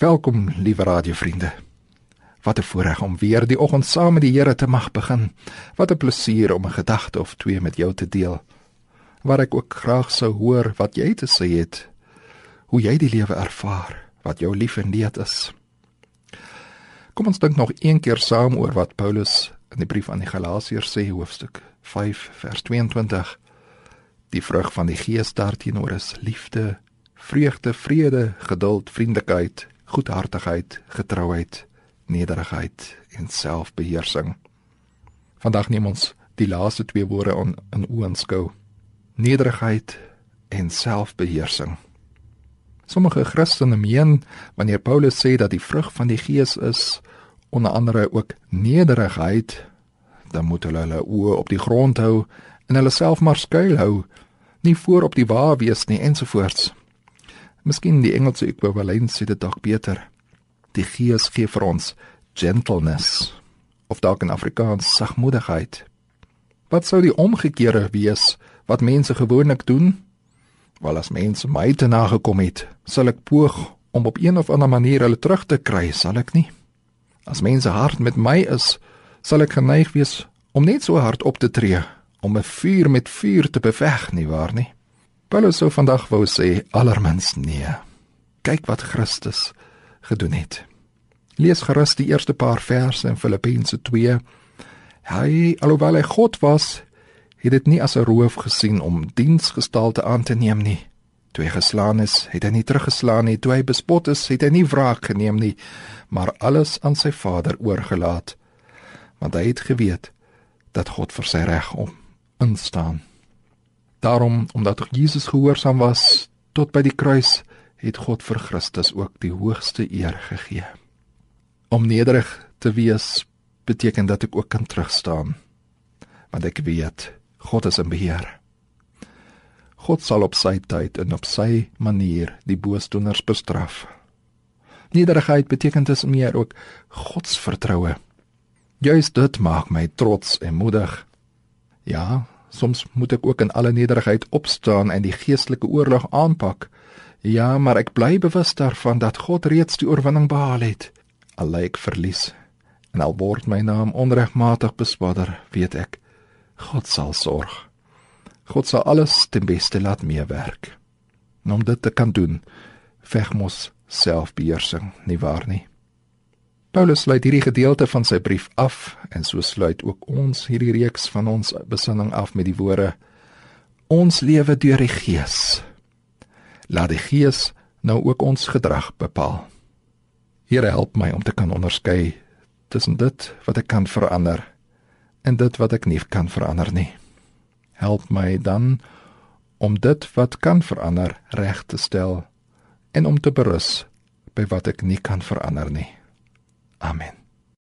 Welkom, liewe radiovriende. Wat 'n voorreg om weer die oggend saam met die Here te mag begin. Wat 'n plesier om 'n gedagte of twee met jou te deel. Waar ek ook graag sou hoor wat jy te sê het. Hoe jy die lewe ervaar, wat jou lief en leed is. Kom ons dink nog een keer saam oor wat Paulus in die brief aan die Galasiërs sê hoofstuk 5 vers 22. Die vrug van die Gees daarteenoor is liefde, vreugde, vrede, geduld, vriendelikheid, goedhartigheid, getrouheid, nederigheid en selfbeheersing. Vandag neem ons die laaste twee woorde on, in oënskou. Nederigheid en selfbeheersing. Sommige Christene meen wanneer Paulus sê dat die vrug van die Gees is onder andere ook nederigheid, dan moet hulle hulle oë op die grond hou en hulle self maar skuil hou, nie voor op die wa wees nie ensovoorts. Miskien die Engelse ekwivalent sê dit dalk beter. Die Gees gee vir ons gentleness of dalk in Afrikaans sagmoedigheid. Wat sou die omgekeerde wees wat mense gewoonlik doen? Wel as mense my te nagekom het, sal ek poog om op een of ander manier hulle terug te kry, sal ek nie? As mense hard met my is, sal ek geneig wees om net so hard op te tree om 'n vuur met vuur te beveg, nie waar nie? Paulus sou vandag wou sê allermins nee. Kyk wat Christus gedoen het. Lees gerus die eerste paar verse in Filippense 2. Hy alhoewel hy God was, het dit nie as 'n roof gesien om diensgestalte aan te neem nie. Toe hy geslaan is, het hy nie teruggeslaan nie. Toe hy bespot is, het hy nie wraak geneem nie, maar alles aan sy Vader oorgelaat. Want hy het geweet dat God vir sy reg om instaan. Daarom omdat Jesus gehoorsaam was tot by die kruis, het God vir Christus ook die hoogste eer gegee. Om nederig te wees beteken dat ek ook kan terugstaan. Want ek weet God is in beheer. God sal op sy tyd en op sy manier die boosdoeners bestraf. Nederigheid beteken dus meer ook godsvertroue. Juist dit maak my trots en moedig. Ja, Soms moet ek ook in alle nederigheid opstaan en die geestelike oorlog aanpak. Ja, maar ek bly bewus daarvan dat God reeds die oorwinning behaal het. Al lyk verlies en al word my naam onregmatig beswadder, weet ek God sal sorg. God sal alles ten beste laat meewerk. En om dit te kan doen, veg mos selfbeheersing, nie waar nie? Paulus sluit hierdie gedeelte van sy brief af en so sluit ook ons hierdie reeks van ons besinning af met die woorde: Ons lewe deur die Gees. Laat die Gees nou ook ons gedrag bepaal. Here help my om te kan onderskei tussen dit wat ek kan verander en dit wat ek nie kan verander nie. Help my dan om dit wat kan verander reg te stel en om te berus by wat ek nie kan verander nie. Amen.